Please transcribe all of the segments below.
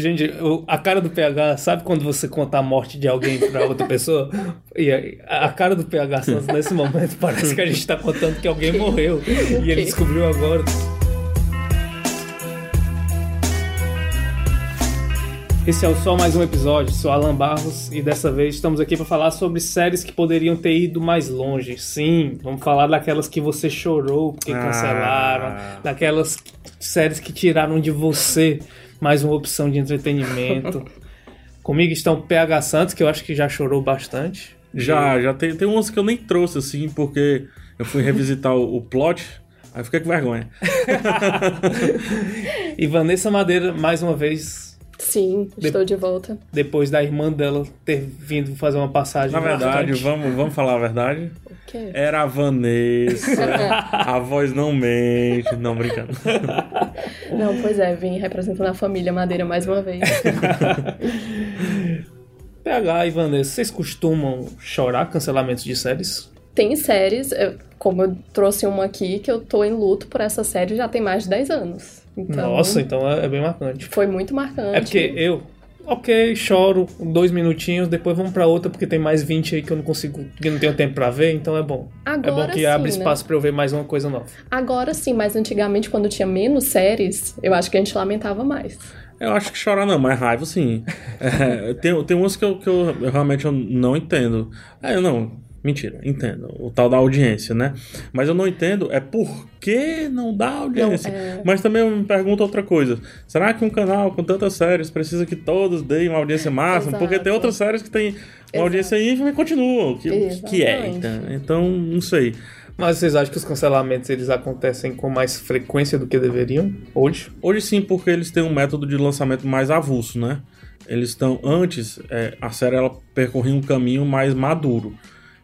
Gente, eu- a cara do PH, sabe quando você conta a morte de alguém pra outra pessoa? E a a cara do PH Santos nesse momento parece que a gente tá contando que alguém morreu. E ele descobriu agora. Esse é o Só Mais Um Episódio, sou Alan Barros e dessa vez estamos aqui para falar sobre séries que poderiam ter ido mais longe. Sim, vamos falar daquelas que você chorou porque Ah. cancelaram, daquelas séries que tiraram de você mais uma opção de entretenimento. Comigo estão o PH Santos, que eu acho que já chorou bastante. Já, já tem, tem umas que eu nem trouxe, assim, porque eu fui revisitar o, o plot, aí fiquei com vergonha. E Vanessa Madeira, mais uma vez, Sim, estou de volta. depois da irmã dela ter vindo fazer uma passagem. Na verdade, marcante. vamos, vamos falar a verdade. O quê? Era a Vanessa, a voz não mente, não brincando. Não, pois é, vim representando a família Madeira mais uma vez. PH e Vanessa, vocês costumam chorar cancelamentos de séries? Tem séries, eu- como eu trouxe uma aqui, que eu tô em luto por essa série já tem mais de 10 anos. Então, Nossa, então é, é bem marcante. foi muito marcante. É porque eu, ok, choro dois minutinhos, depois vamos pra outra porque tem mais 20 aí que eu não consigo, que eu não tenho tempo pra ver, então é bom. é bom Agora que sim, abre né? espaço pra eu ver mais uma coisa nova. Agora sim, mas antigamente, quando tinha menos séries, eu acho que a gente lamentava mais. Eu acho que chorar não, mas raiva sim. É, tem, tem umas que, eu, que eu, eu realmente eu não entendo. É, eu não. Mentira, entendo. O tal da audiência, né? Mas eu não entendo é por que não dá audiência. Não, é- Mas também eu me pergunto outra coisa. Será que um canal com tantas séries precisa que todos deem uma audiência máxima? Exato. Porque tem outras séries que têm uma Exato. audiência ínfima e continuam. O que, que é? Então, então, não sei. Mas vocês acham que os cancelamentos eles acontecem com mais frequência do que deveriam hoje? Hoje sim, porque eles têm um método de lançamento mais avulso, né? Eles estão antes, é, a série ela percorria um caminho mais maduro.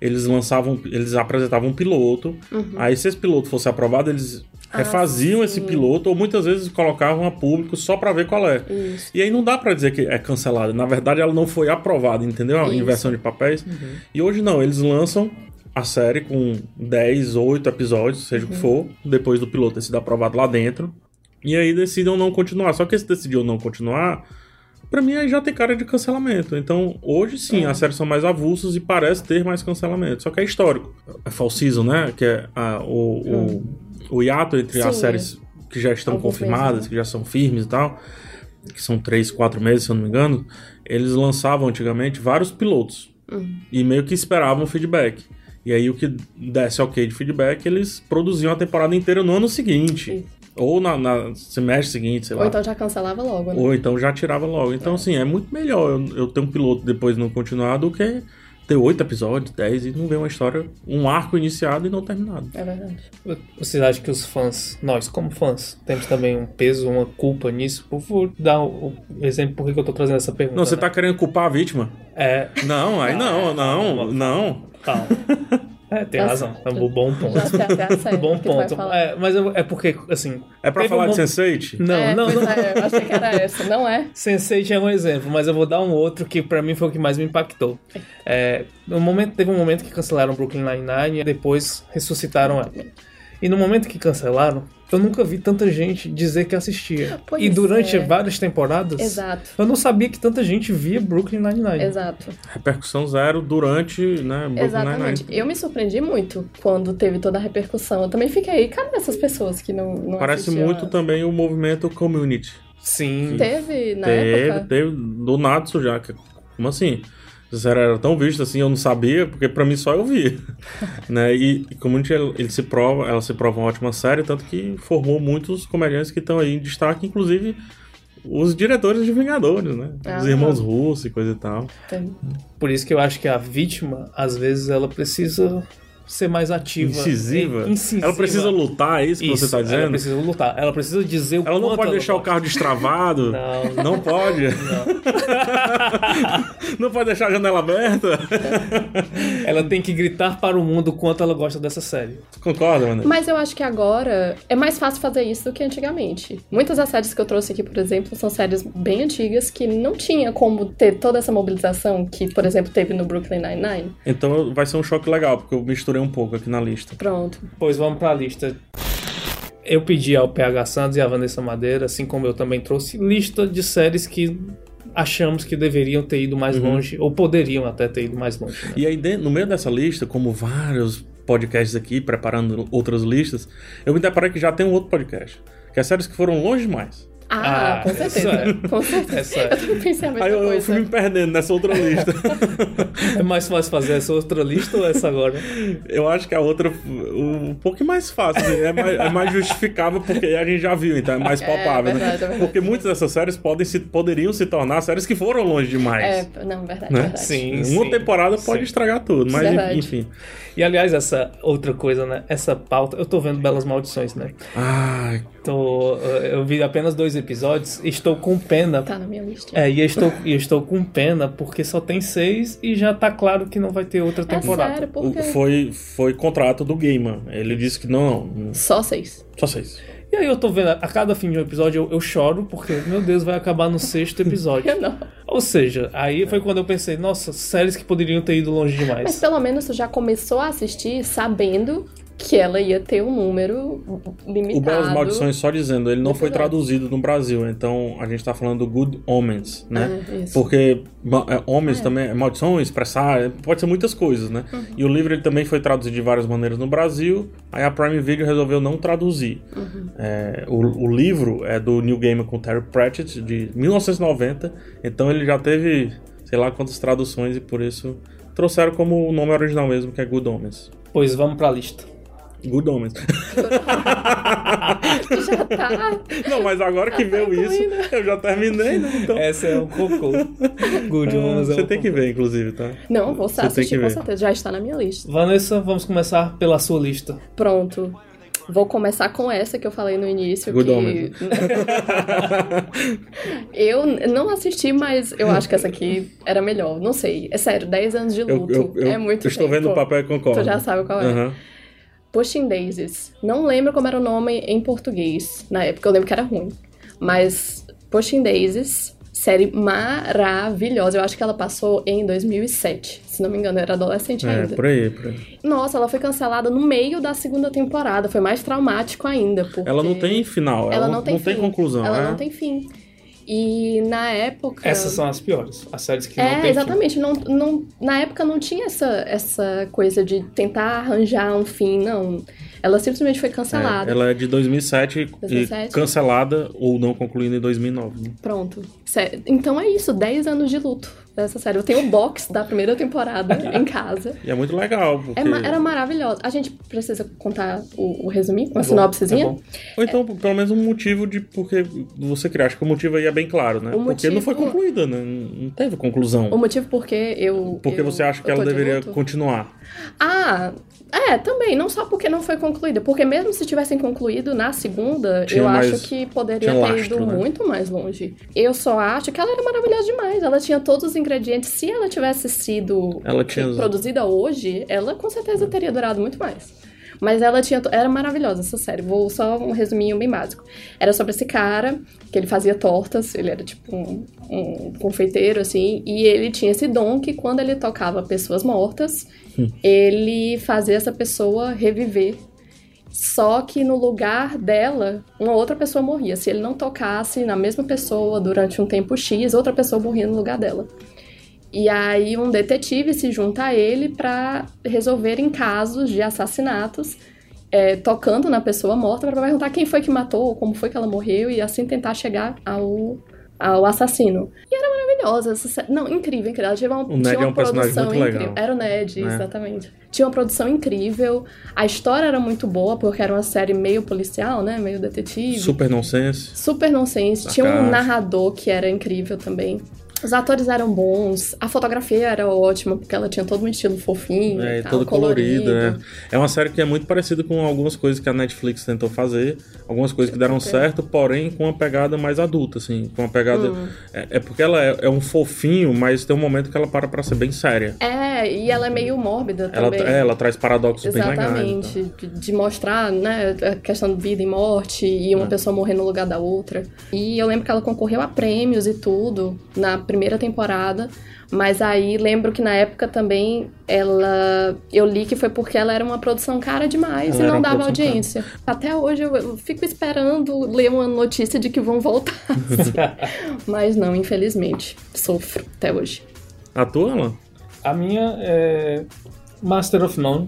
Eles lançavam, eles apresentavam um piloto. Aí se esse piloto fosse aprovado, eles Ah, refaziam esse sim. piloto ou muitas vezes colocavam a público só pra ver qual é. Isso. E aí não dá pra dizer que é cancelada. Na verdade, ela não foi aprovada, entendeu? A Isso. inversão de papéis. E hoje não, eles lançam a série com 10, 8 episódios, seja o que for, depois do piloto ter sido aprovado lá dentro. E aí decidam não continuar. Só que esse decidiu não continuar, pra mim aí já tem cara de cancelamento. Então, hoje sim, as séries são mais avulsas e parece ter mais cancelamento. Só que é histórico. É fall season, né? Que é ah, o, o, o hiato entre as Sim. séries que já estão confirmadas, né? que já são firmes e tal, que são três, quatro meses, se eu não me engano, eles lançavam antigamente vários pilotos Uhum. e meio que esperavam feedback. E aí o que desse ok de feedback, eles produziam a temporada inteira no ano seguinte. Isso. Ou na, na semestre seguinte, sei Ou lá. então já cancelava logo, né? Ou então já tirava logo. Então, assim, é muito melhor eu, eu ter um piloto depois não continuar do que ter oito episódios, dez e não ver uma história, um arco iniciado e não terminado. É verdade. Vocês acham que os fãs, nós como fãs, temos também um peso, uma culpa nisso? Por favor, dá o o exemplo por que que eu tô trazendo essa pergunta. Não, você né? tá querendo culpar a vítima? É, Não, aí não, não, não. calma. É, tem Nossa, razão. É um bom ponto. Já sei até a série Bom ponto. É, mas eu- é porque, assim. É pra falar um de mo- Sense8? Não, é, não, não. é, eu achei que era essa. Não é? Sense8 é um exemplo, mas eu vou dar um outro que pra mim foi o que mais me impactou. É, no momento, teve um momento que cancelaram Brooklyn Nine-Nine e depois ressuscitaram ela. E no momento que cancelaram, eu nunca vi tanta gente dizer que assistia. Pois e durante é. várias temporadas, Exato. eu não sabia que tanta gente via Brooklyn Nine-Nine. Exato. Repercussão zero durante, né, Brooklyn Exatamente. Nine-Nine. Eu me surpreendi muito quando teve toda a repercussão. Eu também fiquei, cadê essas pessoas que não, não Parece assistiam muito a- também o movimento community. Sim. Teve na teve, época? teve do Natsu já. que- Como assim? Série era tão vista assim, eu não sabia, porque pra mim só eu via. né? E, e Community, ele, ele se prova, ela se prova uma ótima série, tanto que formou muitos comediantes que estão aí em destaque, inclusive os diretores de Vingadores, né? Os Ah. irmãos russos e coisa e tal. Tem. Por isso que eu acho que a vítima, às vezes, ela precisa ser mais ativa. Incisiva. É, incisiva. Ela precisa lutar, é isso que você tá Ela dizendo? precisa lutar. Ela precisa dizer o Ela não pode ela deixar o carro destravado. Não. Não pode. Não pode deixar a janela aberta. Ela tem que gritar para o mundo o quanto ela gosta dessa série. Concorda, mano? Mas eu acho que agora é mais fácil fazer isso do que antigamente. Muitas das séries que eu trouxe aqui, por exemplo, são séries bem antigas que não tinha como ter toda essa mobilização que, por exemplo, teve no Brooklyn Nine-Nine. Então vai ser um choque legal, porque eu misturei um pouco aqui na lista. Pronto. Pois vamos para a lista. eu pedi ao PH Santos e à Vanessa Madeira, assim como eu também trouxe, lista de séries que achamos que deveriam ter ido mais Uhum. longe, ou poderiam até ter ido mais longe. né? E aí, no meio dessa lista, como vários podcasts aqui, preparando outras listas, eu me deparei que já tem um outro podcast. Que é séries que foram longe demais. Ah, Ah, com isso certeza. é. Com certeza. Essa é. Eu pensei a mesma Aí eu, eu coisa. fui me perdendo nessa outra lista. É mais fácil fazer essa outra lista ou essa agora? eu acho que a outra um, um pouco mais fácil, assim, é mais, é mais justificável porque a gente já viu, então é mais É, palpável, verdade, né? é verdade. Porque muitas dessas séries podem se, poderiam se tornar séries que foram longe demais. É, não, verdade, Né? verdade. Sim, Uma sim. temporada pode Sim. estragar tudo, mas Verdade. enfim. E aliás, essa outra coisa, né? Essa pauta, eu tô vendo Belas Maldições, né? Ai, Tô, eu vi apenas dois episódios, estou com pena. Tá na minha lista. É, e eu estou, e estou com pena porque só tem seis e já tá claro que não vai ter outra É temporada. sério, o- porque... foi, foi contrato do Gaiman. Ele disse que não, não, Só seis. só seis. E aí eu tô vendo, a cada fim de um episódio eu, eu choro porque, meu Deus, vai acabar no sexto episódio. Eu não. Ou seja, aí foi quando eu pensei, nossa, séries que poderiam ter ido longe Mas demais. pelo menos tu já começou a assistir sabendo que ela ia ter um número limitado. O Belas Maldições, só dizendo, ele não foi traduzido no Brasil, então a gente tá falando do Good Omens, né? É, isso. Porque é, Homens Ah, é. também, é maldição, expressar, é, pode ser muitas coisas, né? Uhum. E o livro ele também foi traduzido de várias maneiras no Brasil, aí a Prime Video resolveu não traduzir. Uhum. É, o, o livro é do New Gamer com Terry Pratchett, de 1990, então ele já teve, sei lá quantas traduções e por isso trouxeram como o nome original mesmo, que é Good Omens. Pois vamos pra lista. Good Omens. Já tá. Não, mas agora que veio isso, eu já terminei, né? Então. Essa é um cocô. Good Ones é Você um tem que cocô. ver, inclusive, tá? Não, vou Você tem assistir que com ver. certeza. Já está na minha lista. Vanessa, vamos começar pela sua lista. Pronto. Vou começar com essa que eu falei no início. Good que... Omens. eu não assisti, mas eu acho que essa aqui era melhor. Não sei. É sério, 10 anos de Eu, luto. eu, eu é muito estou tempo. vendo o papel e concordo. Tu já sabe qual é. Pushing Daisies. Não lembro como era o nome em português. Na época eu lembro que era ruim. Mas Pushing Daisies, série maravilhosa. Eu acho que ela passou em 2007. Se não me engano, eu era adolescente É, ainda. por aí, por aí. Nossa, ela foi cancelada no meio da segunda temporada. Foi mais traumático ainda. Porque Ela não tem final, ela, ela não tem fim. conclusão. Ela é? não tem fim. E na época. Essas são as piores. As séries que não É, tem exatamente. Não, não, na época não tinha essa, essa coisa de tentar arranjar um fim, não. Ela simplesmente foi cancelada. É, ela é de 2007, 2007. e cancelada ou não concluída em 2009. né? Pronto. Então é isso, 10 anos de luto dessa série. Eu tenho o box da primeira temporada em casa. E é muito legal, porque... É ma- era maravilhosa. A gente precisa contar o, o resuminho, uma bom, sinopsezinha? bom. Ou então, pelo menos um motivo de porque você criar. Acho que o motivo aí é bem claro, né? O Porque não foi motivo- concluída, né? Não teve conclusão. O motivo porque eu. Porque eu- você acha que ela de deveria luto? continuar. Ah, é, também. Não só porque não foi concluída. Porque mesmo se tivessem concluído na segunda, Tinha eu mais- acho que poderia ter lastro, ido né? muito mais longe. Eu só acho que ela era maravilhosa demais. Ela tinha todos os ingredientes. Se ela tivesse sido Ela tinha- produzida hoje, ela com certeza teria durado muito mais. Mas ela tinha. Era maravilhosa essa série. Vou só um resuminho bem básico. Era sobre esse cara, que ele fazia tortas, ele era tipo um, um confeiteiro, assim, e ele tinha esse dom que quando ele tocava pessoas mortas, ele fazia essa pessoa reviver. Só que no lugar dela, uma outra pessoa morria. Se ele não tocasse na mesma pessoa durante um tempo X, outra pessoa morria no lugar dela. E aí um detetive se junta a ele para resolverem casos de assassinatos, é, tocando na pessoa morta para perguntar quem foi que matou, como foi que ela morreu e assim tentar chegar ao, ao assassino. E era maravilhosa essa. Não, incrível, incrível. Ela tinha uma, O Ned tinha é um produção muito incrível. legal. Era o Ned, Né? exatamente. Tinha uma produção incrível. A história era muito boa, porque era uma série meio policial, né? Meio detetive. Super nonsense. Super nonsense. Tinha um narrador que era incrível também. Os atores eram bons, a fotografia era ótima, porque ela tinha todo um estilo fofinho, É, e tal, toda colorida, colorido. né? É uma série que é muito parecida com algumas coisas que a Netflix tentou fazer, algumas coisas que deram certo, porém com uma pegada mais adulta, assim, com uma pegada... Hum. É, é porque ela é, é um fofinho, mas tem um momento que ela para pra ser bem séria. É, e ela é meio mórbida Ela, também. é, ela traz paradoxos bem legais. Exatamente, então. de, de mostrar, né, a questão de vida e morte e uma É. pessoa morrer no lugar da outra. E eu lembro que ela concorreu a prêmios e tudo na primeira temporada, mas aí lembro que na época também ela. Eu li que foi porque ela era uma produção cara demais Ela e não dava audiência. Até hoje eu, eu fico esperando ler uma notícia de que vão voltar. mas não, infelizmente. Sofro até hoje. A tua, Alan? A minha é Master of None.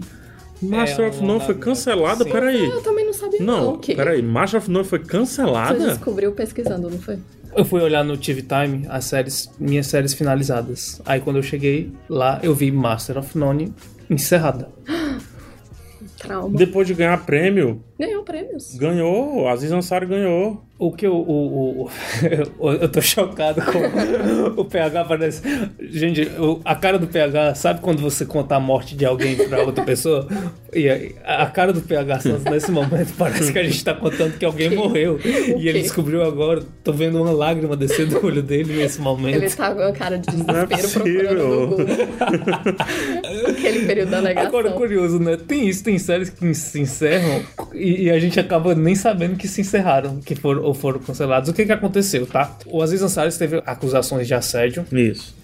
Master É, of None foi cancelada? sim. Peraí. Eu também não sabia não. Não, o quê? peraí. Master of None foi Você cancelada? descobriu pesquisando, não foi? Eu fui olhar no TV Time as séries, minhas séries finalizadas. Aí quando eu cheguei lá, eu vi Master of None encerrada. Trauma. Depois de ganhar prêmio, Ganhou prêmios. ganhou. Aziz Ansari ganhou. O que eu. O, o- o- eu tô chocado com o PH parece. Gente, o- a cara do PH, sabe quando você conta a morte de alguém pra outra pessoa? E a, a cara do PH Santos nesse momento parece que a gente tá contando que alguém morreu. E ele descobriu agora. Tô vendo uma lágrima descer do olho dele nesse momento. Ele tá com a cara de Não é desespero procurando no Google. Aquele período da negação. Agora, curioso, né? Tem isso, tem séries que se encerram e, e a gente acaba nem sabendo que se encerraram, que foram ou foram cancelados. O que que aconteceu, tá? O Aziz Ansari teve acusações de assédio, Isso.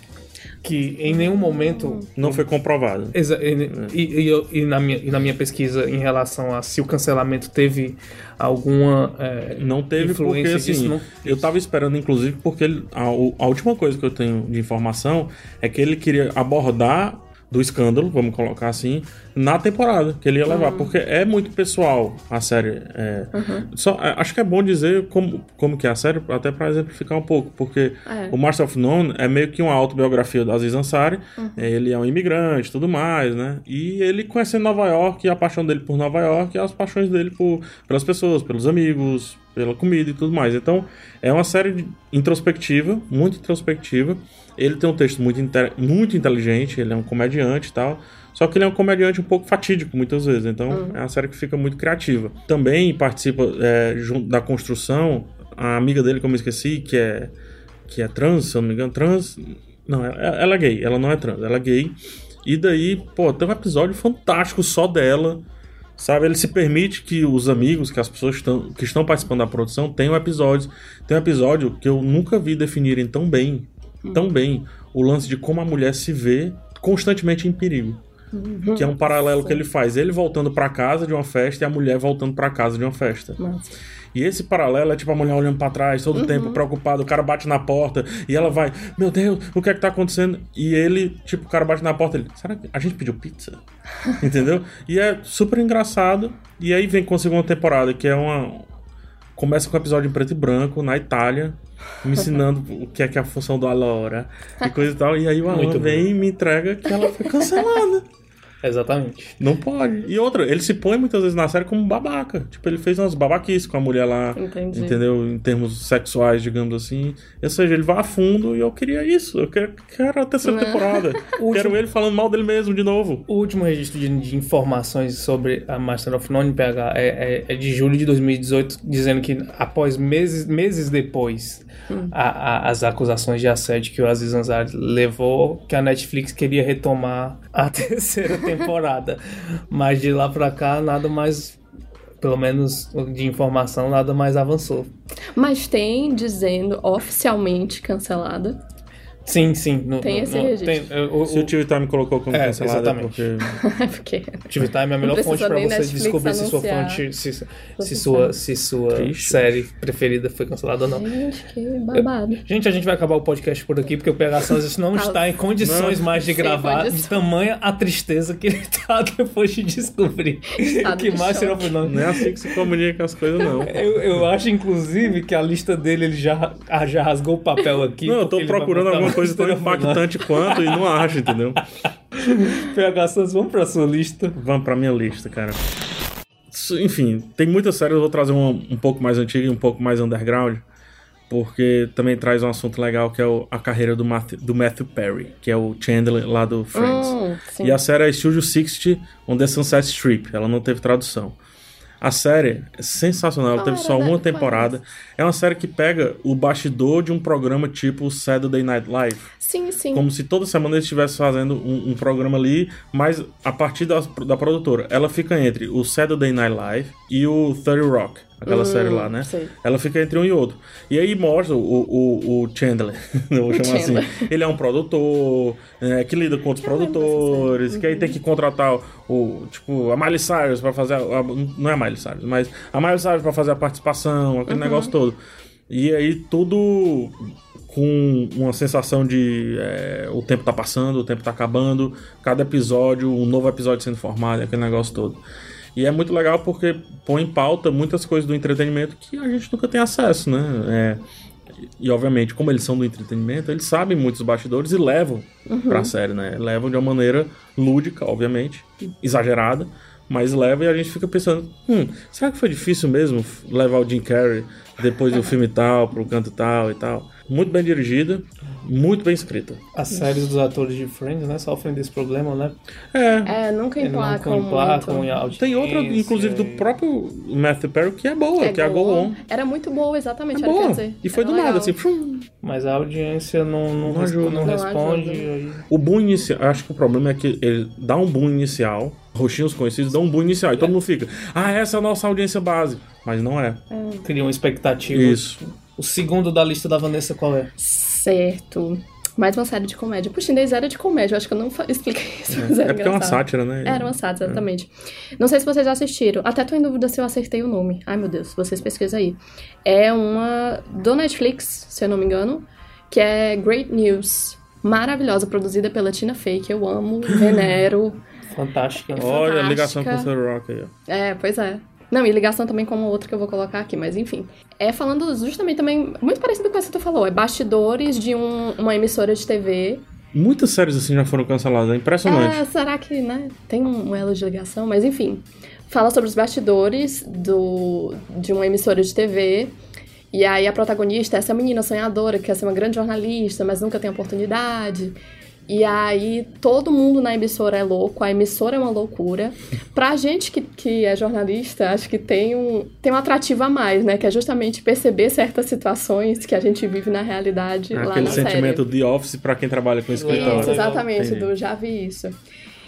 que em nenhum momento... Não foi comprovado. Exa- E, e- e eu- e na minha, e na minha pesquisa em relação a se o cancelamento teve alguma é, Não teve porque, influência assim, disso, não- eu tava esperando, inclusive, porque ele- a, a última coisa que eu tenho de informação é que ele queria abordar do escândalo, vamos colocar assim, na temporada que ele ia levar, porque é muito pessoal a série. é. Só, é, acho que é bom dizer como, como que é a série, até pra exemplificar um pouco, porque É. o Master of None é meio que uma autobiografia do Aziz Ansari, é, ele é um imigrante e tudo mais, né? E ele conhecendo Nova York, e a paixão dele por Nova York e as paixões dele por, pelas pessoas, pelos amigos, pela comida e tudo mais. Então, é uma série introspectiva, muito introspectiva. Ele tem um texto muito, muito inteligente, ele é um comediante e tal. Só que ele é um comediante um pouco fatídico, muitas vezes. Então, é uma série que fica muito criativa. Também participa é, junto da construção a amiga dele, que eu me esqueci, que é, que é trans, se eu não me engano. Trans. Não, ela, ela é gay. Ela não é trans, ela é gay. E daí, pô, tem um episódio fantástico só dela. Sabe, ele se permite que os amigos, que as pessoas que estão participando da produção tenham episódios. Tem um episódio que eu nunca vi definirem tão bem, tão bem, o lance de como a mulher se vê constantemente em perigo. Que é um paralelo que ele faz. Ele voltando pra casa de uma festa e a mulher voltando pra casa de uma festa. Nossa. E esse paralelo é tipo a mulher olhando pra trás, todo o tempo preocupada, o cara bate na porta e ela vai, meu Deus, o que é que tá acontecendo? E ele, tipo, o cara bate na porta, ele, será que a gente pediu pizza? Entendeu? E é super engraçado. E aí vem com a segunda temporada, que é uma. Começa com um episódio em preto e branco, na Itália, me ensinando o que é que é a função do Alora e coisa e tal. E aí o Alan vem e me entrega que ela foi cancelada. Exatamente. Não pode. E outra, ele se põe muitas vezes na série como babaca. Tipo, ele fez umas babaquices com a mulher lá. Entendi. Entendeu? Em termos sexuais, digamos assim. Ou seja, ele vai a fundo e eu queria isso. Eu quero, quero a terceira Né? temporada. quero ele falando mal dele mesmo de novo. O último registro de, de informações sobre a Master of None PH é, é- é de julho de 2018, dizendo que após meses, meses depois a- a- as acusações de assédio que o Aziz Ansari levou, que a Netflix queria retomar a terceira temporada. Mas de lá pra cá, nada mais, pelo menos de informação, nada mais avançou. Mas tem dizendo oficialmente cancelada. Sim, sim. No, Tem no- esse no- registro. tem- o- o- Se o TV Time colocou como É, cancelada, é exatamente. porque. Porque TV Time é a melhor Não fonte nem você Netflix descobrir se sua fonte, se, se sua, se sua Triste. série preferida foi cancelada ou não. Gente, que babado. Gente, a gente vai acabar o podcast por aqui porque o PH Santos não Tá está em condições Não. mais de gravar, de tamanha a tristeza que ele tá depois de descobrir Estado que de choque. of None Não é assim que se comunica as coisas, não. eu, eu acho, inclusive, que a lista dele ele já, ah, já rasgou o papel aqui. Não, eu tô procurando alguma coisa tão impactante quanto e não acho, entendeu? PH Santos, vamos pra sua lista. Vamos pra minha lista, cara. Enfim, tem muitas séries, eu vou trazer uma um pouco mais antiga e um pouco mais underground, porque também traz um assunto legal que é o- a carreira do Matthew, do Matthew Perry, que é o Chandler lá do Friends. Hum. E a série é Studio 60 on the Sunset Strip, ela não teve tradução. A série é sensacional, ela teve era só uma temporada. É uma série que pega o bastidor de um programa tipo Saturday Night Live. Sim, sim. Como se toda semana eles estivessem fazendo um, um programa ali, mas a partir da, da produtora. Ela fica entre o Saturday Night Live e o 30 Rock. Aquela série lá, né? sei. Ela fica entre um e outro. E aí mostra o, o, o Chandler, vou chamar Chandler. assim. Ele é um produtor, é, que lida com outros Eu produtores, que aí tem que contratar o, tipo, a Miley Cyrus pra fazer, a, a- não é a Miley Cyrus, mas a Miley Cyrus pra fazer a participação, aquele negócio todo. E aí tudo com uma sensação de é, o tempo tá passando, o tempo tá acabando, cada episódio, um novo episódio sendo formado, aquele negócio todo. E é muito legal porque põe em pauta muitas coisas do entretenimento que a gente nunca tem acesso, né? É, e obviamente, como eles são do entretenimento, eles sabem muitos bastidores e levam pra série, né? Levam de uma maneira lúdica, obviamente, exagerada, mas leva e a gente fica pensando, hum, será que foi difícil mesmo levar o Jim Carrey depois do filme tal, pro canto tal e tal? Muito bem dirigida, muito bem escrita. As séries dos atores de Friends, né, sofrem desse problema, né? É, É, nunca Eles não emplacam emplacam em audiência. tem outra, inclusive, do próprio Matthew Perry, que é boa, que é a Go On. Era muito boa, exatamente, É boa. dizer. E foi Era do nada, legal. assim, pum, Mas a audiência não, não, Não ajuda. não Não responde. aí- O boom inicial, acho que o problema é que ele dá um boom inicial, roxinhos conhecidos dão um boom inicial, e todo mundo fica, ah, essa é a nossa audiência base. Mas não é. Cria uma expectativa. Isso. O segundo da lista da Vanessa qual é? Certo. Mais uma série de comédia. Puxa, ainda era de comédia, eu acho que eu não expliquei isso, mas É era porque é uma engraçado. sátira, né? Era uma sátira, exatamente. Não sei se vocês já assistiram. Até tô em dúvida se eu acertei o nome. Ai, meu Deus, vocês pesquisam aí. É uma do Netflix, se eu não me engano, que é Great News. Maravilhosa, produzida pela Tina Fey, que eu amo, venero. Fantástica. né? Olha a ligação com o Fantástica. Rock aí, ó. É, pois é. Não, e ligação também com uma outra que eu vou colocar aqui, mas enfim. É falando justamente também, muito parecido com o que você falou, é bastidores de um- uma emissora de TV. Muitas séries assim já foram canceladas, é impressionante. É, será que, né, tem um, um elo de ligação? Mas enfim, fala sobre os bastidores do, de uma emissora de TV. E aí a protagonista é essa menina sonhadora que quer ser uma grande jornalista, mas nunca tem oportunidade. E aí todo mundo na emissora é louco, a emissora é uma loucura. Pra gente que, que é jornalista, acho que tem um, tem um atrativo a mais, né? Que é justamente perceber certas situações que a gente vive na realidade lá Aquele na série. sentimento de office pra quem trabalha com escritório. Isso, exatamente, Entendi. do já vi isso.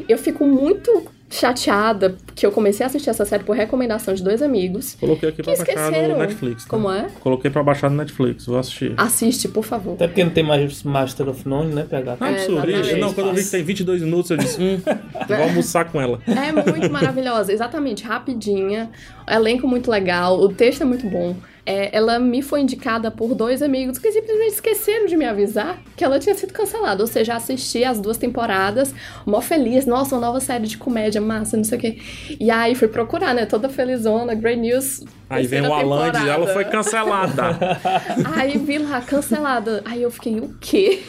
Eu fico muito chateada que eu comecei a assistir essa série por recomendação de dois amigos. Coloquei aqui Que pra baixar no Netflix. tá? Como é? Coloquei pra baixar no Netflix, vou assistir. Assiste, por favor. Até porque não tem mais Master of None, né, PH? Ah, absurdo. não, quando eu vi que tem 22 minutos, eu disse, hum, vou almoçar com ela. É muito maravilhosa, exatamente, rapidinha. Elenco muito legal, o texto é muito bom. É, ela me foi indicada por dois amigos que simplesmente esqueceram de me avisar que ela tinha sido cancelada. Ou seja, assisti as duas temporadas, mó feliz, nossa, uma nova série de comédia, massa, não sei o quê. E aí fui procurar, né? Toda felizona, Great News. Aí vem o Alan e ela foi cancelada. Aí vi lá, cancelada. Aí eu fiquei, o quê?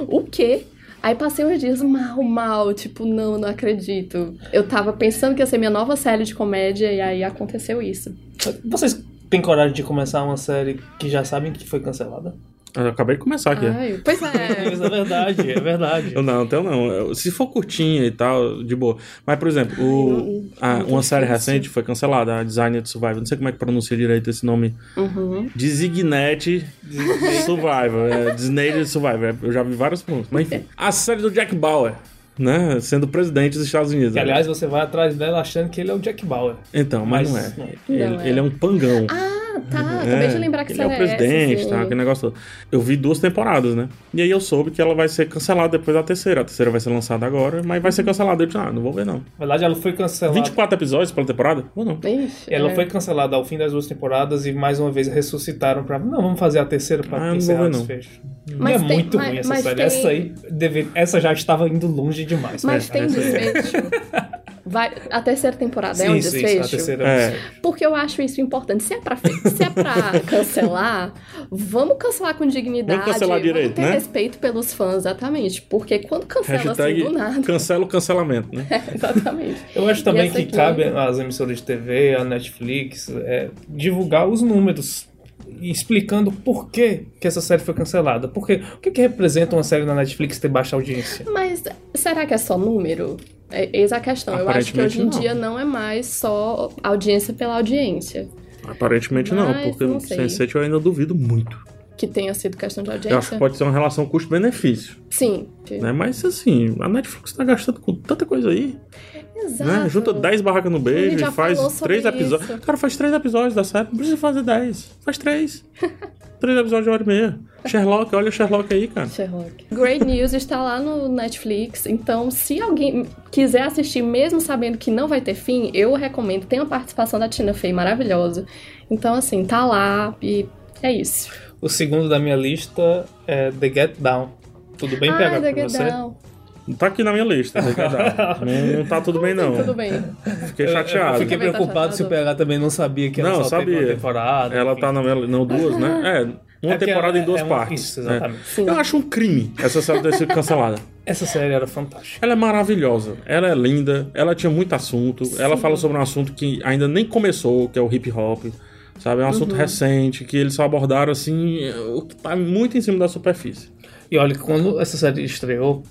O quê? Aí passei uns dias mal, mal, tipo, não, não acredito. Eu tava pensando que ia ser minha nova série de comédia e aí aconteceu isso. Vocês têm coragem de começar uma série que já sabem que foi cancelada? Eu acabei de começar aqui. Ai, pois é. Mas é verdade, é verdade. Eu não, então não. Eu- Se for curtinha e tal, de boa. Mas, por exemplo, o, a- muito uma série recente foi cancelada, a Designed Survivor. Não sei como é que pronuncia direito esse nome. Uhum. Designate Survivor. É, Designated Survivor. Eu já vi várias pronúncias. Mas enfim. A série do Jack Bauer, né? Sendo presidente dos Estados Unidos. Que, aliás, você vai atrás dela achando que ele é o Jack Bauer. Então, mas, Mas não é. não. Ele, Não é. ele é um pangão. Ah, tá. Acabei de lembrar que ele é o presidente, essa, tá? Aquele negócio todo. Eu vi duas temporadas, né? E aí eu soube que ela vai ser cancelada depois da terceira. A terceira vai ser lançada agora, mas vai ser cancelada. Eu disse, ah, não vou ver não. Na verdade, ela foi cancelada. 24 episódios pela temporada? Vou não. Ixi, Ela é. foi cancelada ao fim das duas temporadas e mais uma vez ressuscitaram pra. Não, vamos fazer a terceira pra Ah, encerrar o desfecho. Mas é tem- muito mas- ruim essa série. tem- Essa aí deve... essa já estava indo longe demais. Mas né? tem desfecho. Vai, a terceira temporada é Sim, um sim, desfecho? a terceira É. Porque eu acho isso importante. Se é pra, se é pra cancelar, vamos cancelar com dignidade. Vamos cancelar direito, ter né? respeito pelos fãs, exatamente. Porque quando cancela Hashtag assim do nada. cancela o cancelamento, né? exatamente. Eu acho também que aqui- cabe às emissoras de TV, à Netflix, é, divulgar os números explicando por que, que essa série foi cancelada. Porque o que, que representa uma série na Netflix ter baixa audiência? Mas será que é só número? É, eis a questão. Eu acho que hoje em não. dia não é mais só audiência pela audiência. Aparentemente não, Mas porque não o sei. Sense8 eu ainda duvido muito. que tenha sido questão de audiência. Eu acho que pode ser uma relação custo-benefício. Sim. Né? Mas assim, a Netflix tá gastando com tanta coisa aí. Exato. Né? Junta 10 barracas no beijo e faz falou sobre 3 episódios. isso. Cara, faz 3 episódios da série. Não precisa fazer 10. Faz 3. 3 episódios de hora e meia. Sherlock, olha o Sherlock aí, cara. Sherlock. Great News está lá no Netflix, então se alguém quiser assistir mesmo sabendo que não vai ter fim, eu recomendo. Tem a participação da Tina Fey maravilhosa. Então assim, tá lá e é isso. O segundo da minha lista é The Get Down. Tudo bem, ah, PH, The Get você? Down. Não tá aqui na minha lista. né, cara? não, não tá tudo bem, não. Tudo bem. Fiquei chateado. Eu fiquei Também tá preocupado se o. PH também não sabia que ela Não, só sabia. uma temporada. Ela enfim. tá na minha. Não, duas, né? É, uma É temporada é- em duas é partes. Isso, né? exatamente. Sim. Eu acho um crime essa série ter sido cancelada. Essa série era fantástica. Ela é maravilhosa, ela é linda, ela tinha muito assunto, ela fala sobre um assunto que ainda nem começou, que é o hip hop, sabe? É um assunto recente, que eles só abordaram assim, o que tá muito em cima da superfície. E olha, quando essa série estreou,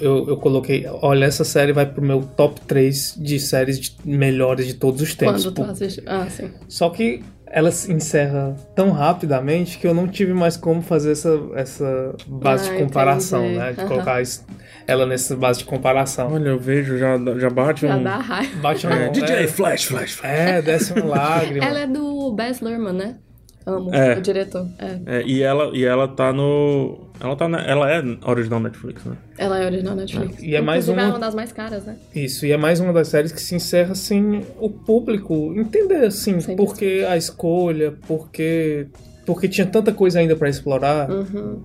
eu, eu coloquei, olha, essa série vai pro meu top 3 de séries de- melhores de todos os tempos. Quando tu assiste. Ah, sim. Só que ela se encerra tão rapidamente que eu não tive mais como fazer essa, essa base Ah, de comparação, entendi. né? De Aham. colocar isso- ela nessa base de comparação. Olha, eu vejo, já, já bate Já um... dá raiva. Bate uma É, DJ é, Flash, Flash, Flash. é, desce uma lágrima. Ela é do Baz Luhrmann, né? Amo, É. o diretor. É. É, e, ela, e ela tá no... Ela, tá na- ela é original Netflix, né? Ela é original Netflix. E é mais Inclusive, uma- é uma das mais caras, né? Isso, e é mais uma das séries que se encerra sem o público entender, assim, Sem por que a escolha, porque, porque tinha tanta coisa ainda pra explorar. Uhum.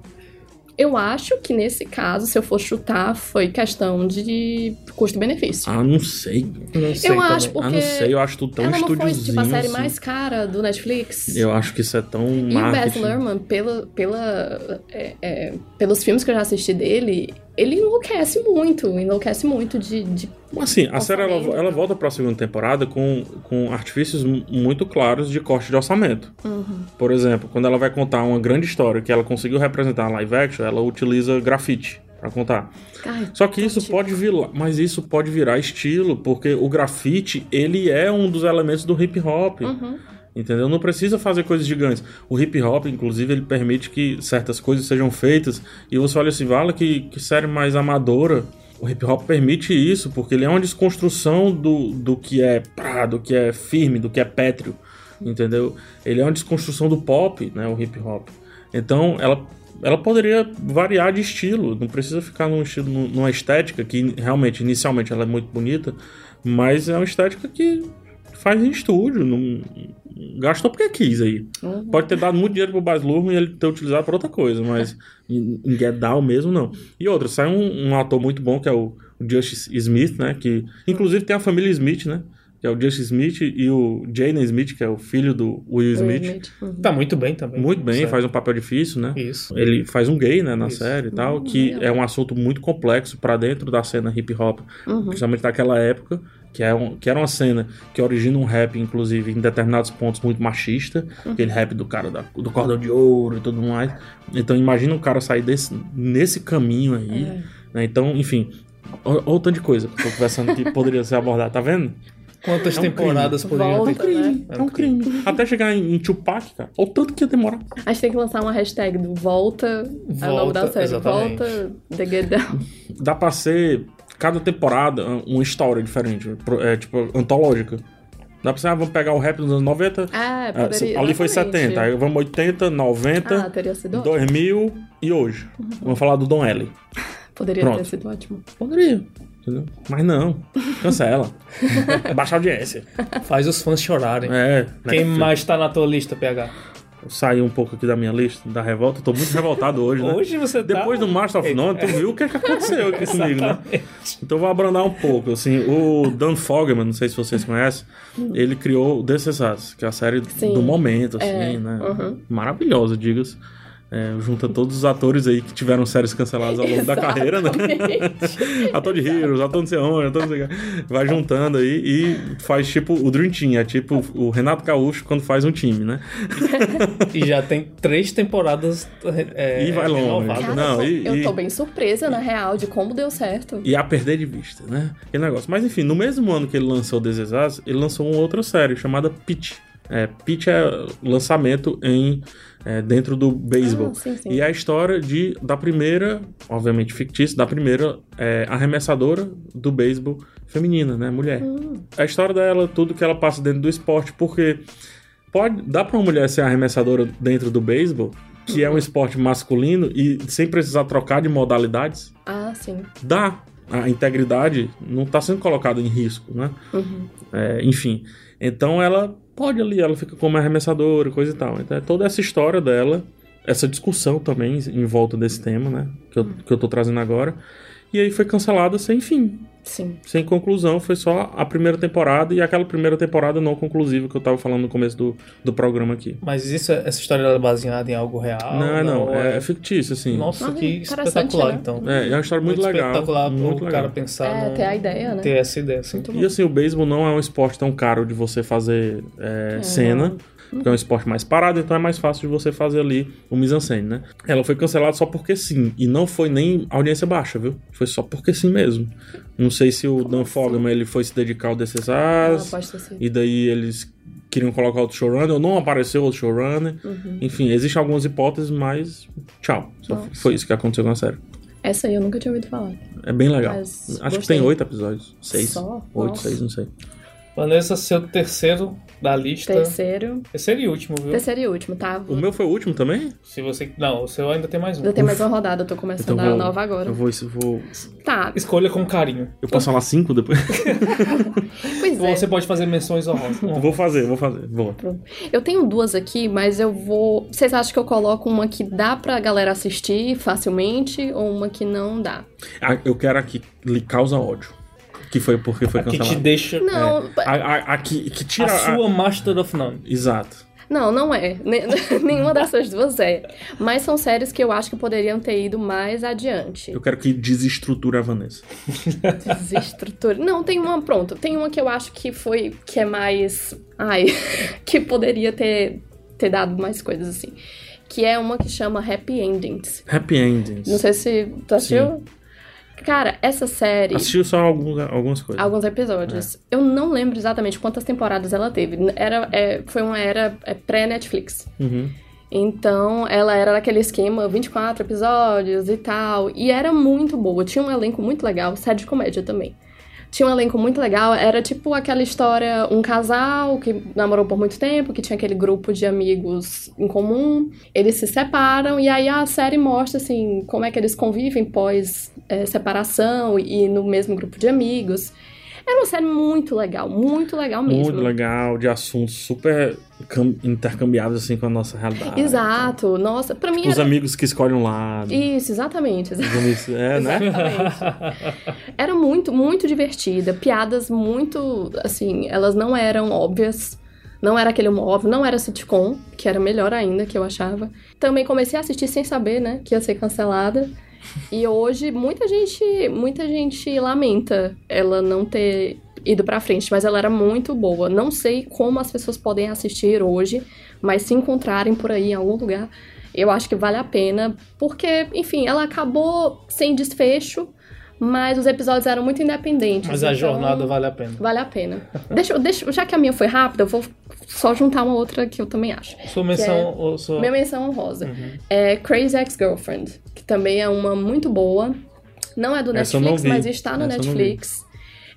Eu acho que nesse caso, se eu for chutar, foi questão de custo-benefício. Ah, não sei. Não sei eu também. acho, Ah, porque não sei, eu acho tudo tão ela não foi tipo a série assim. mais cara do Netflix. Eu acho que isso é tão E o Baz marketing. Luhrmann, pela, pela, é, é, pelos filmes que eu já assisti dele, ele enlouquece muito, enlouquece muito de... de Assim, a série ela, ela volta pra segunda temporada com, com artifícios mu- muito claros de corte de orçamento. Uhum. Por exemplo, quando ela vai contar uma grande história que ela conseguiu representar live action, ela utiliza grafite pra contar. Ai, Só que isso tipo- pode virar, mas isso pode virar estilo, porque o grafite, ele é um dos elementos do hip hop. Uhum. Entendeu? Não precisa fazer coisas gigantes. O hip hop, inclusive, ele permite que certas coisas sejam feitas. E você olha assim, vale que, que série mais amadora. O hip hop permite isso, porque ele é uma desconstrução do, do que é do que é firme, do que é pétreo. Entendeu? Ele é uma desconstrução do pop, né? O hip hop. Então, ela, ela poderia variar de estilo. Não precisa ficar num estilo, num- numa estética que realmente, inicialmente, ela é muito bonita. Mas é uma estética que faz em estúdio. Não, gastou porque quis aí. Uhum. Pode ter dado muito dinheiro pro Baz Luhrmann e ele ter utilizado pra outra coisa, mas em, em Get Down mesmo não. E outra, sai um, um ator muito bom que é o, o Justice Smith, né? Que inclusive tem a família Smith, né? Que é o Justice Smith e o Jaden Smith, que é o filho do Will Smith. Uhum. Tá muito bem também. Muito bem, Sério. faz um papel difícil, né? Isso. Ele faz um gay, né, na Isso. série e tal, Hum, que é um assunto muito complexo pra dentro da cena hip hop, Uhum. principalmente naquela época, que, é um, que era uma cena que origina um rap, inclusive, em determinados pontos muito machista, Uhum. aquele rap do cara da- do cordão de ouro e tudo mais. Então imagina um cara sair desse, nesse caminho aí, É. né? Então, enfim, olha o tanto de coisa que eu tô conversando que poderia ser abordado, tá vendo? Quantas É um temporadas poderiam Volta, ter? né? É um crime. Até chegar em, em Tupac, cara, olha o tanto que ia demorar. A gente tem que lançar uma hashtag do Volta, é o nome Volta, da série. exatamente. Volta The Get Down. dá pra ser cada temporada uma história diferente, é tipo antológica. Dá pra ser, ah, vamos pegar o rap dos anos 90, Ah, ah, poderia. ali foi exatamente. 70, aí vamos 80, 90, Ah, teria sido ótimo. 2000 e hoje. Vamos falar do Don L. Poderia Pronto. ter sido ótimo. Poderia, entendeu? Mas não, cancela. Baixa a audiência. Faz os fãs chorarem. É, Quem mais tá na tua lista, PH? Sair um pouco aqui da minha lista, da revolta. Tô muito revoltado hoje, né? Hoje você tá... Depois do Master of None, tu viu o que, é que aconteceu aqui comigo, né? Então eu vou abrandar um pouco, assim, o Dan Fogelman, não sei se vocês conhecem, ele criou This Is Us, que é a série Sim. do momento, assim, É, né? uhum. Maravilhosa, diga-se. É, junta todos os atores aí que tiveram séries canceladas ao longo da carreira, né? Ator de Heroes, ator não sei onde, ator não sei o quê. Vai juntando aí e faz tipo o Dream Team, é tipo o Renato Gaúcho quando faz um time, né? E já tem três temporadas é, E vai longe. Cara, Não, eu, e- tô, eu e- tô bem surpresa, na real, de como deu certo. E a perder de vista, né? Aquele negócio. Mas enfim, no mesmo ano que ele lançou This Is Us, ele lançou uma outra série chamada Pitch. É, pitch é lançamento em é, dentro do beisebol. Ah. E a história de, da primeira, obviamente fictícia, da primeira é, arremessadora do beisebol feminina, né? Mulher. Hum. A história dela, tudo que ela passa dentro do esporte, porque pode dá pra uma mulher ser arremessadora dentro do beisebol, que é um esporte masculino, e sem precisar trocar de modalidades? Ah, sim. Dá. A integridade não está sendo colocada em risco, né? Uhum. É, enfim. Então ela pode ali, ela fica como arremessadora, coisa e tal. Então é toda essa história dela, essa discussão também em volta desse tema, né? Que eu, que eu tô trazendo agora. E aí foi cancelada sem fim, Sim. sem conclusão. Foi só a primeira temporada e aquela primeira temporada não conclusiva que eu tava falando no começo do, do programa aqui. Mas isso, essa história é baseada em algo real? não, não, é, é fictício, assim. Nossa, que espetacular, né? então. É, é uma história muito, legal. espetacular muito pro legal. cara pensar É, num- ter a ideia, né? ter essa ideia, assim. E assim, o beisebol não é um esporte tão caro de você fazer é, cena. Porque é um esporte mais parado, então é mais fácil de você fazer ali o mise-en-scène, né? Ela foi cancelada só porque sim. E não foi nem audiência baixa, viu? Foi só porque sim mesmo. Não sei se o Dan Fogman ele foi se dedicar ao DCS Ah, pode ter sido. e daí eles queriam colocar outro showrunner, ou não apareceu outro showrunner. Enfim, existem algumas hipóteses, mas tchau. Foi isso que aconteceu com a série. Essa aí eu nunca tinha ouvido falar. É bem legal. Mas Acho que gostei. tem oito episódios. Seis. Só? Oito, Nossa. seis, não sei. Vanessa, seu terceiro da lista. Terceiro. Terceiro e último, viu? Terceiro e último, tá? O meu foi o último também? Se você. Não, o seu ainda tem mais um. Ainda tem mais uma rodada, eu tô começando Então a vou- nova agora. Eu vou, eu vou. Tá, Escolha com carinho. Eu posso falar cinco depois? pois é. Você pode fazer menções honrosas. vou fazer, vou fazer. Vou. Eu tenho duas aqui, mas eu vou. Vocês acham que eu coloco uma que dá pra galera assistir facilmente ou uma que não dá? Ah, Eu quero a que lhe causa ódio. Que foi porque foi que te cancelado. deixa. Não, A, a, a que, que tira. A a- sua Master of None. Exato. não, não é. Ne- Nenhuma dessas duas é. Mas são séries que eu acho que poderiam ter ido mais adiante. Eu quero que desestrutura a Vanessa. Desestrutura. Não, tem uma, pronto. Tem uma que eu acho que foi. que é mais. Ai. que poderia ter, ter dado mais coisas assim. Que é uma que chama Happy Endings. Happy Endings. Não sei se tu assistiu. Cara, essa série. Assistiu só alguns, algumas coisas. Alguns episódios. Eu não lembro exatamente quantas temporadas ela teve. Era, é, foi uma era é, pré-Netflix. Uhum. Então, ela era naquele esquema 24 episódios e tal. E era muito boa. Tinha um elenco muito legal, série de comédia também. Tinha um elenco muito legal. Era tipo aquela história: um casal que namorou por muito tempo, que tinha aquele grupo de amigos em comum. Eles se separam e aí a série mostra, assim, como é que eles convivem pós-separação e no mesmo grupo de amigos. Era uma série muito legal, muito legal mesmo. Muito legal, de assuntos super cam- intercambiados assim com a nossa realidade. Exato. Nossa, pra mim Os era. amigos que escolhem um lado. Isso, exatamente. Os amigos- É, né? Exatamente. Era muito, muito divertida. Piadas muito, assim, elas não eram óbvias. Não era aquele óbvio, não era sitcom, que era melhor ainda, que eu achava. Também comecei a assistir sem saber, né, que ia ser cancelada. E hoje muita gente, muita gente lamenta ela não ter ido pra frente, mas ela era muito boa. Não sei como as pessoas podem assistir hoje, mas se encontrarem por aí em algum lugar, eu acho que vale a pena, porque, enfim, ela acabou sem desfecho, mas os episódios eram muito independentes. Mas a então jornada vale a pena. Vale a pena. Deixa, deixa, já que a minha foi rápida, eu vou só juntar uma outra que eu também acho. Sua menção. ou sua... Minha menção honrosa. É Crazy Ex-Girlfriend, que também é uma muito boa. Não é do Essa Netflix, mas está no Essa Netflix.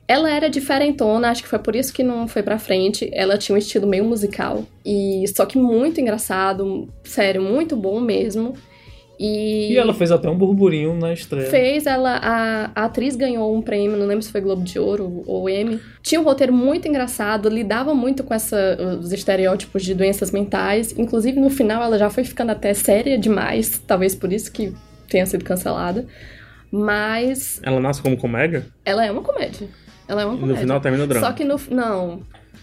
Ela era diferentona, acho que foi por isso que não foi pra frente. Ela tinha um estilo meio musical. E só que muito engraçado, sério, muito bom mesmo. E, E ela fez até um burburinho na estreia. fez ela a, a atriz ganhou um prêmio não lembro se foi Globo de Ouro ou Emmy. Tinha um roteiro muito engraçado lidava muito com essa, os estereótipos de doenças mentais. Inclusive no final ela já foi ficando até séria demais talvez por isso que tenha sido cancelada. Mas Ela nasce como comédia? Ela é uma comédia. Ela é uma e no comédia. final termina o drama. só que no não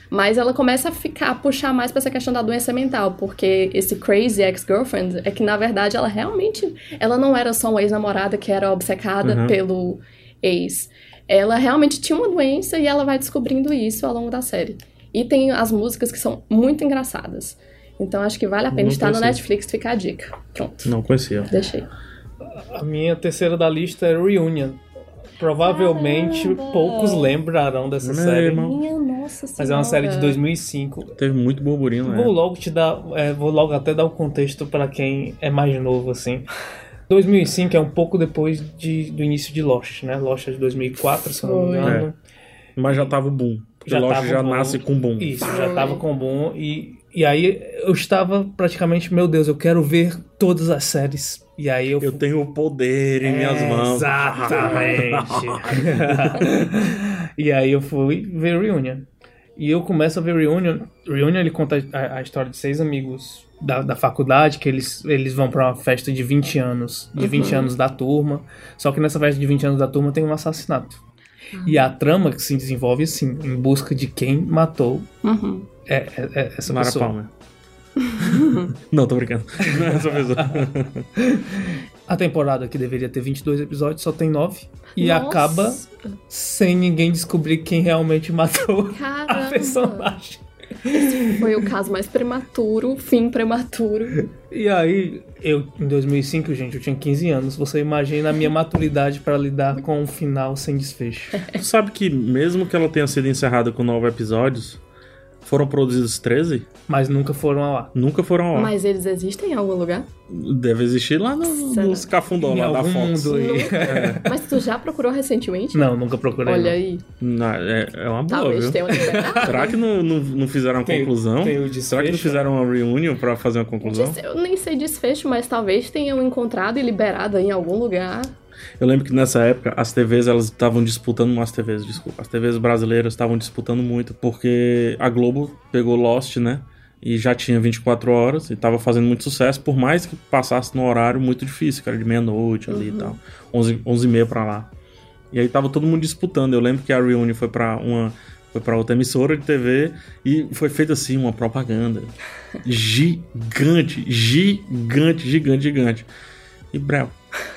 mas ela começa a ficar a puxar mais pra essa questão da doença mental, porque esse crazy ex-girlfriend é que na verdade ela realmente ela não era só uma ex-namorada que era obcecada Uhum. pelo ex. Ela realmente tinha uma doença e ela vai descobrindo isso ao longo da série. E tem as músicas que são muito engraçadas. Então acho que vale a pena Não estar no. Netflix, fica a dica. Pronto, Não conhecia. deixei. A minha terceira da lista é Reunion. Provavelmente Caramba! poucos lembrarão dessa Meu série. irmão. Nossa Mas é uma série de 2005. Teve muito burburinho, né? Vou logo te dar, é, vou logo até dar o contexto para quem é mais novo, assim. 2005 é um pouco depois de, do início de Lost, né? Lost é de 2004, se eu não me engano. Mas já tava o boom. Porque Já Lost já boom. nasce com boom. Isso, já tava com boom e, e aí eu estava praticamente, meu Deus, eu quero ver todas as séries. E aí eu, Eu tenho o poder em minhas É, mãos. Exatamente. e aí eu fui ver Reunion. E eu começo a ver Reunion. Reunion ele conta a, a história de seis amigos da, da faculdade, que eles, eles vão pra uma festa de 20 anos. De 20 anos da turma. Só que nessa festa de 20 anos da turma tem um assassinato. E a trama que se desenvolve assim, em busca de quem matou Uhum. é, é- é essa Mara pessoa. Palmer. Não, tô brincando. Não é essa pessoa. A temporada que deveria ter 22 episódios só tem 9. E Nossa. acaba sem ninguém descobrir quem realmente matou a Caramba. personagem. Foi o caso mais prematuro, fim prematuro. E aí, eu, em 2005, gente, eu tinha 15 anos. Você imagina a minha maturidade para lidar com um final sem desfecho. Tu sabe que mesmo que ela tenha sido encerrada com nove episódios, foram produzidos 13? Mas nunca foram ao ar. Nunca foram ao ar. Mas eles existem em algum lugar? Deve existir lá no, Será? nos cafundó lá da algum Fox. mundo aí. Mas tu já procurou recentemente? Não, nunca procurei. Olha não. aí. Não, é, é uma boa, Talvez viu? tenha uma. Será que não, não, não fizeram uma Tem- conclusão? tem o Será que não desfecho? fizeram uma reunion pra fazer uma conclusão? Eu nem sei desfecho, mas talvez tenham encontrado e liberado em algum lugar. Eu lembro que nessa época as TVs elas estavam disputando, as TVs, desculpa, as TVs brasileiras estavam disputando muito, porque a Globo pegou Lost, né? E já tinha 24 horas e tava fazendo muito sucesso, por mais que passasse num horário muito difícil, que era de meia-noite ali e tal, 11, 11 e meia pra lá. E aí tava todo mundo disputando. Eu lembro que a Reunion foi pra uma foi para outra emissora de TV e foi feita assim uma propaganda gigante, gigante, gigante, gigante. E breu,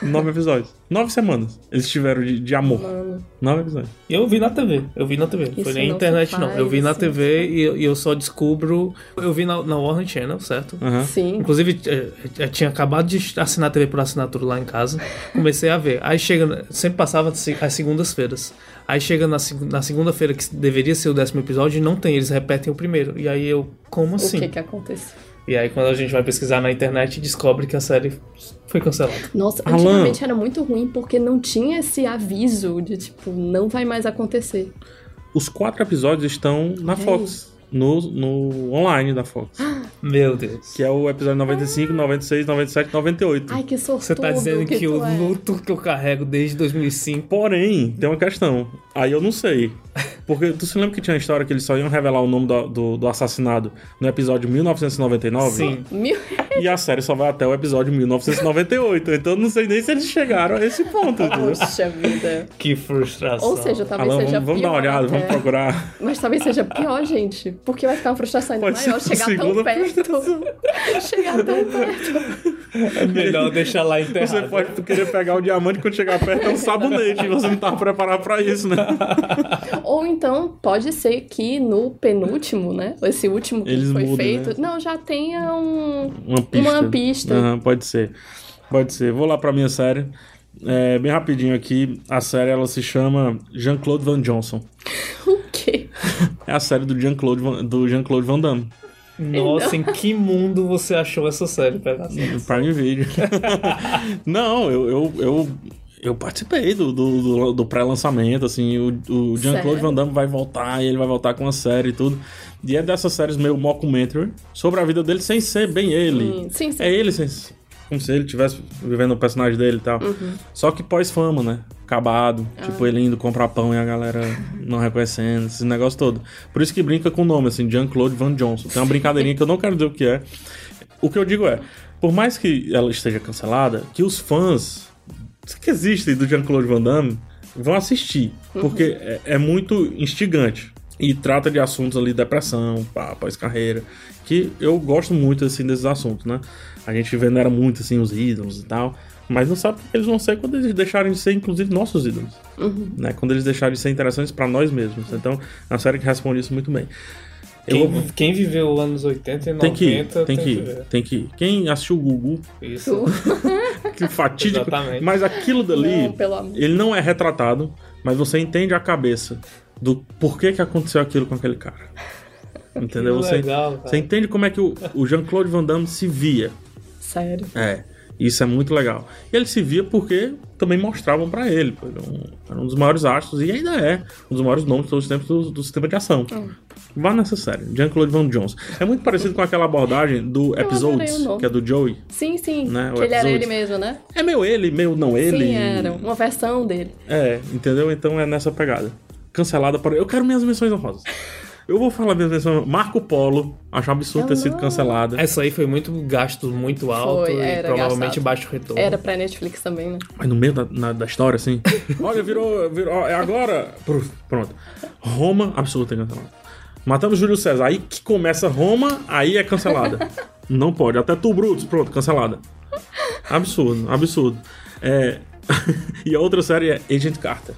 nove episódios, nove semanas eles tiveram de, de amor, Mano, nove episódios. Eu vi na TV, eu vi na TV. Não foi Isso nem não internet, se não. Eu vi faz, na assim, TV e, eu- e eu só descubro. Eu vi na, na Warner Channel, certo? Aham. sim. Inclusive, eh, eu tinha acabado de assinar a TV por assinatura lá em casa. Comecei a ver. Aí chega. Sempre passava às segundas-feiras. Aí chega na, na segunda-feira, que deveria ser o décimo episódio, e não tem. Eles repetem o primeiro. E aí eu. Como O assim? que que aconteceu? E aí quando a gente vai pesquisar na internet, descobre que a série foi cancelada. Nossa, Alan. antigamente era muito ruim porque não tinha esse aviso de tipo, não vai mais acontecer. Os quatro episódios estão na Olha Fox, no, no online da Fox, Meu Deus. que é o episódio 95, 96, 97, 98. Ai, que sortudo Você tá dizendo que, tu o é. luto que eu carrego desde 2005 Porém, tem uma questão. Aí eu não sei. Porque tu se lembra que tinha a história que eles só iam revelar o nome do, do, do assassinado no episódio 1999? Sim. Mil... E a série só vai até o episódio 1998. Então eu não sei nem se eles chegaram a esse ponto. Poxa vida. Que frustração. Ou seja, talvez Alan, seja vamos, vamos dar uma pior olhada, até. vamos procurar. Mas talvez seja pior, gente. Porque vai ficar uma frustração ainda Pode maior uma chegar tão perto. chegar tão perto. É melhor deixar lá enterrado. Você pode querer pegar o diamante quando chegar perto é um sabonete. E você não tava preparado pra isso, né? Ou então, pode ser que no penúltimo, né? Esse último que Eles foi mudem, feito. né? Não, já tenha um. Uma pista. Uma pista. Aham, pode ser. Pode ser. Vou lá pra minha série. É, bem rapidinho aqui. A série ela se chama Jean-Claude Van Johnson. O quê? É a série do Jean-Claude Van, do Jean-Claude Van Damme. Nossa, em que mundo você achou essa série, Pegasus? No Prime Video. Não, eu, eu, eu, eu participei do, do, do- do pré-lançamento, assim, o, o Jean-Claude? Van Damme vai voltar, e ele vai voltar com a série e tudo. E é dessas séries meio mockumentary, sobre a vida dele sem ser bem ele. Hum, sim, sim. É ele sem como se ele estivesse vivendo o personagem dele e tal. Uhum. Só que pós-fama, né? Acabado. Ah. Tipo, ele indo comprar pão e a galera não reconhecendo, esse negócio todo. Por isso que brinca com o nome, assim, Jean-Claude Van Johnson. Tem uma brincadeirinha que eu não quero dizer o que é. O que eu digo é, por mais que ela esteja cancelada, que os fãs que existem do Jean-Claude Van Damme vão assistir. Porque é, é muito instigante. E trata de assuntos ali, depressão, pós-carreira. Que eu gosto muito, assim, desses assuntos, né? A gente venera muito, assim, os ídolos e tal. Mas não sabe o que eles vão ser quando eles deixarem de ser, inclusive, nossos ídolos. Né? Quando eles deixarem de ser interessantes pra nós mesmos. Então, é uma série que responde isso muito bem. Eu Quem, vou- quem viveu os anos 80 e 90 Tem que ir, tem que ir, tem que ir. Quem assistiu o Gugu, Isso. Que fatídico. Exatamente. Mas aquilo dali, Não, pelo amor. ele não é retratado, mas você entende a cabeça do porquê que aconteceu aquilo com aquele cara. Entendeu? Você, legal, cara. você entende como é que o, o Jean-Claude Van Damme se via. Sério. É. Isso é muito legal. E ele se via porque também mostravam pra ele. pô, Ele era um, era um dos maiores astros e ainda é um dos maiores nomes de todos os tempos do, do sistema de ação. Vá nessa série, Jean-Claude Van Jones. É muito parecido com aquela abordagem do adorei Episodes, que é do Joey. Sim, sim. Né, que ele era ele mesmo, né? É meio ele, meio não ele. Sim, era. Uma versão dele. É, entendeu? Então é nessa pegada. Cancelada para. Eu quero minhas menções honrosas. Eu vou falar minhas menções. Marco Polo, acho um absurdo ter sido não. cancelada. Essa aí foi muito gasto muito alto Foi, e era provavelmente gastado. baixo retorno. Era pra Netflix também, né? Mas no meio da, na- da história, assim. Olha, virou. virou ó, é agora. Pronto. Roma, absurdo ter cancelado. Matamos Júlio César. Aí que começa Roma, aí é cancelada. Não pode. Até tu, Brutus, pronto, cancelada. Absurdo, absurdo. É. e a outra série é Agent Carter.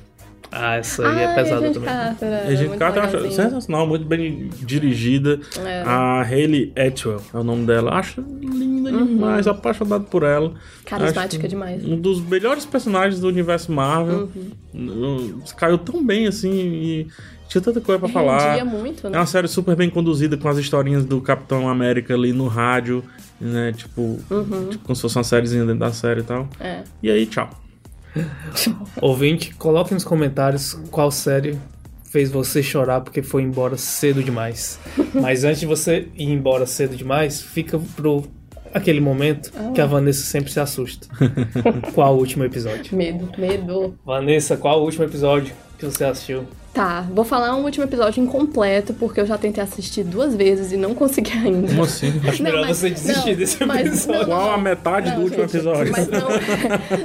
Ah, essa aí é Ai, pesada Agent também. Carter, era Agent Carter eu acho legalzinho. sensacional, muito bem dirigida. É. A Hayley Atwell é o nome dela. Acho linda demais, apaixonado por ela. Uhum. Carismática Acho demais. Um dos melhores personagens do universo Marvel. Uhum. Uh, Caiu tão bem assim e tinha tanta coisa pra falar. Rendia muito, É né? uma série super bem conduzida com as historinhas do Capitão América ali no rádio, né? Tipo, Uhum. tipo como se fosse uma sériezinha dentro da série e tal. É. E aí, tchau. Ouvinte, coloque nos comentários qual série fez você chorar porque foi embora cedo demais. Mas antes de você ir embora cedo demais, fica pro aquele momento que a Vanessa sempre se assusta. qual o último episódio? Medo, medo. Vanessa, qual o último episódio que você assistiu? Tá, vou falar um último episódio incompleto, porque eu já tentei assistir duas vezes e não consegui ainda. Como assim? Acho Não, melhor mas- você desistir não, desse mas episódio. não. Qual a metade do Não, último gente, episódio? Mas não,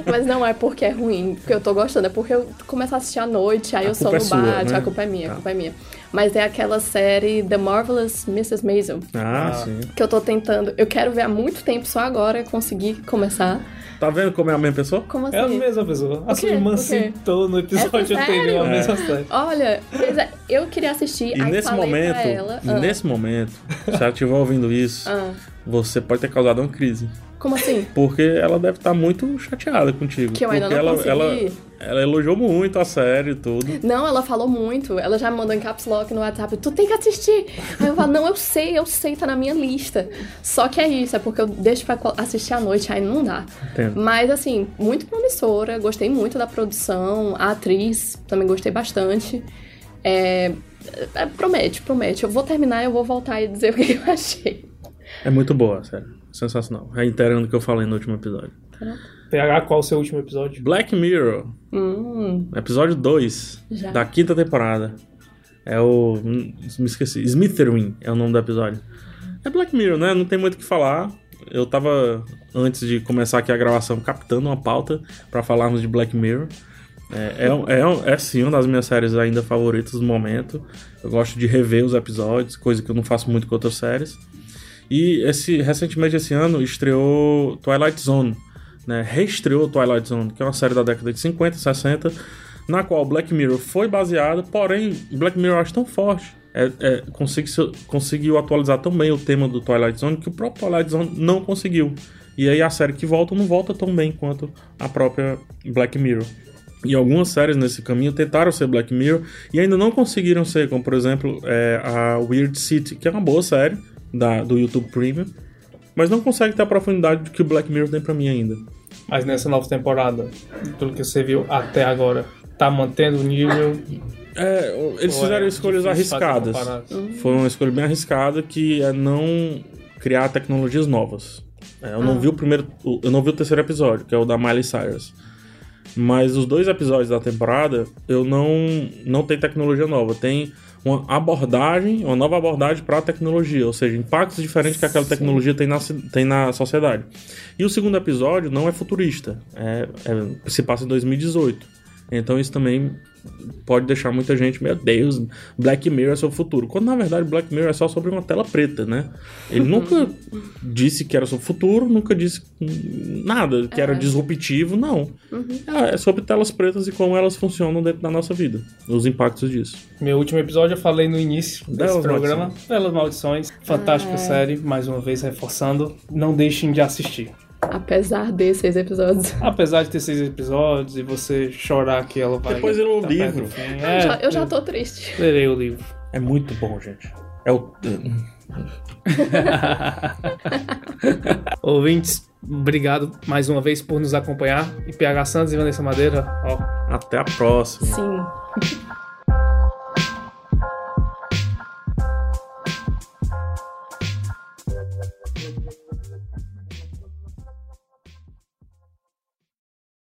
mas não é porque é ruim, porque eu tô gostando, é porque eu começo a assistir à noite, aí A eu sou no é sua, bate, né? a culpa é minha, Tá. a culpa é minha. Mas é aquela série The Marvelous Mrs. Maisel, Ah, sim. que eu tô tentando, eu quero ver há muito tempo, só agora consegui começar. Tá vendo como é a mesma pessoa? Como assim? É a mesma pessoa. A sua irmã citou no episódio anterior a sério? mesma série. Olha, pois é, eu queria assistir, E aí nesse falei momento, pra ela. e ah, nesse momento, se ela estiver ouvindo isso, ah, você pode ter causado uma crise. Como assim? Porque ela deve estar muito chateada contigo. Que eu ainda não ela, consegui. ela, ela elogiou muito a série e tudo. Não, ela falou muito. Ela já me mandou em caps lock no WhatsApp. Tu tem que assistir. Aí eu falo, não, eu sei, eu sei, tá na minha lista. Só que é isso, é porque eu deixo pra assistir à noite, aí não dá. Entendo. Mas assim, muito promissora. Gostei muito da produção. A atriz, também gostei bastante. É, é, promete, promete. Eu vou terminar, eu vou voltar e dizer o que eu achei. É muito boa, sério. Sensacional. Reiterando o que eu falei no último episódio. PH, qual o seu último episódio? Black Mirror, Hum, episódio 2 Já. da quinta temporada. É o. Me esqueci. Smitherwin é o nome do episódio. É Black Mirror, né? Não tem muito o que falar. Eu tava, antes de começar aqui a gravação, captando uma pauta pra falarmos de Black Mirror. É, é, é, é sim uma das minhas séries ainda favoritas do momento. Eu gosto de rever os episódios, coisa que eu não faço muito com outras séries. E esse, recentemente esse ano estreou Twilight Zone, né? Reestreou Twilight Zone, que é uma série da década de 50, 60, na qual Black Mirror foi baseado, porém Black Mirror acho tão forte, é, é, conseguiu, conseguiu atualizar tão bem o tema do Twilight Zone que o próprio Twilight Zone não conseguiu. E aí a série que volta não volta tão bem quanto a própria Black Mirror. E algumas séries nesse caminho tentaram ser Black Mirror e ainda não conseguiram ser, como por exemplo é, a Weird City, que é uma boa série da, do YouTube Premium, mas não consegue ter a profundidade que o Black Mirror tem pra mim ainda. Mas nessa nova temporada, tudo que você viu até agora, tá mantendo o nível? É, eles Ou fizeram é escolhas arriscadas. Foi uma escolha bem arriscada que é não criar tecnologias novas. É, eu não vi o primeiro, eu não vi o terceiro episódio, que é o da Miley Cyrus. Mas os dois episódios da temporada, eu não não tem tecnologia nova, tem uma abordagem, uma nova abordagem para a tecnologia, ou seja, impactos diferentes que aquela tecnologia tem na, tem na sociedade. E o segundo episódio não é futurista, é, é- se passa em 2018. Então isso também pode deixar muita gente, meu Deus, Black Mirror é o futuro. Quando na verdade Black Mirror é só sobre uma tela preta, né? Ele nunca disse que era sobre o futuro, nunca disse nada, que era disruptivo, não. É, é sobre telas pretas e como elas funcionam dentro da nossa vida, os impactos disso. Meu último episódio eu falei no início desse Belas programa. Belas Maldições. Fantástica série, mais uma vez reforçando. Não deixem de assistir. Apesar de seis episódios. Apesar de ter seis episódios e você chorar que ela vai. Depois ele é tá perto livro. fim. eu, É, já, eu já tô triste. Lerei o livro. É muito bom, gente. É o. Ouvintes, obrigado mais uma vez por nos acompanhar. E PH Santos e Vanessa Madeira, ó, Até a próxima. Sim.